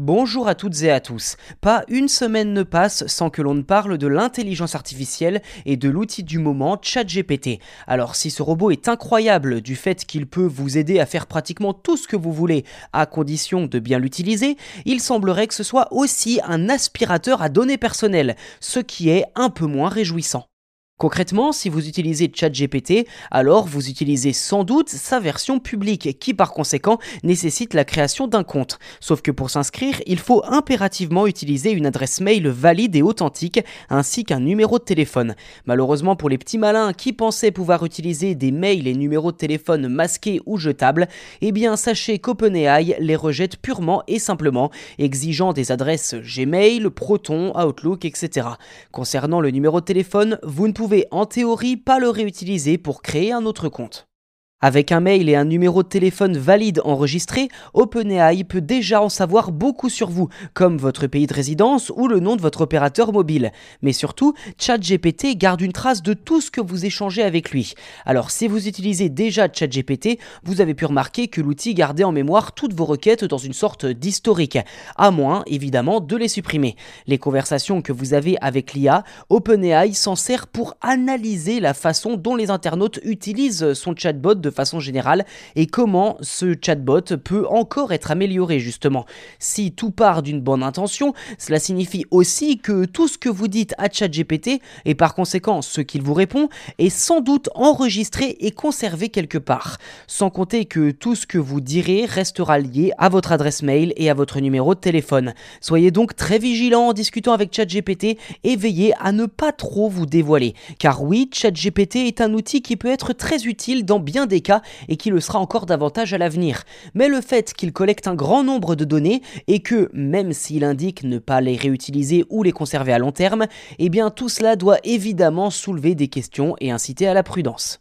Bonjour à toutes et à tous. Pas une semaine ne passe sans que l'on ne parle de l'intelligence artificielle et de l'outil du moment ChatGPT. Alors si ce robot est incroyable du fait qu'il peut vous aider à faire pratiquement tout ce que vous voulez à condition de bien l'utiliser, il semblerait que ce soit aussi un aspirateur à données personnelles, ce qui est un peu moins réjouissant. Concrètement, si vous utilisez ChatGPT, alors vous utilisez sans doute sa version publique qui par conséquent nécessite la création d'un compte. Sauf que pour s'inscrire, il faut impérativement utiliser une adresse mail valide et authentique ainsi qu'un numéro de téléphone. Malheureusement pour les petits malins qui pensaient pouvoir utiliser des mails et numéros de téléphone masqués ou jetables, eh bien sachez qu'OpenAI les rejette purement et simplement, exigeant des adresses Gmail, Proton, Outlook, etc. Concernant le numéro de téléphone, vous ne pouvez pouvez en théorie pas le réutiliser pour créer un autre compte. Avec un mail et un numéro de téléphone valide enregistré, OpenAI peut déjà en savoir beaucoup sur vous, comme votre pays de résidence ou le nom de votre opérateur mobile. Mais surtout, ChatGPT garde une trace de tout ce que vous échangez avec lui. Alors si vous utilisez déjà ChatGPT, vous avez pu remarquer que l'outil gardait en mémoire toutes vos requêtes dans une sorte d'historique, à moins évidemment de les supprimer. Les conversations que vous avez avec l'IA, OpenAI s'en sert pour analyser la façon dont les internautes utilisent son chatbot de de façon générale et comment ce chatbot peut encore être amélioré justement. Si tout part d'une bonne intention, cela signifie aussi que tout ce que vous dites à ChatGPT et par conséquent ce qu'il vous répond est sans doute enregistré et conservé quelque part. Sans compter que tout ce que vous direz restera lié à votre adresse mail et à votre numéro de téléphone. Soyez donc très vigilant en discutant avec ChatGPT et veillez à ne pas trop vous dévoiler. Car oui, ChatGPT est un outil qui peut être très utile dans bien des cas et qui le sera encore davantage à l'avenir. Mais le fait qu'il collecte un grand nombre de données et que, même s'il indique ne pas les réutiliser ou les conserver à long terme, eh bien tout cela doit évidemment soulever des questions et inciter à la prudence.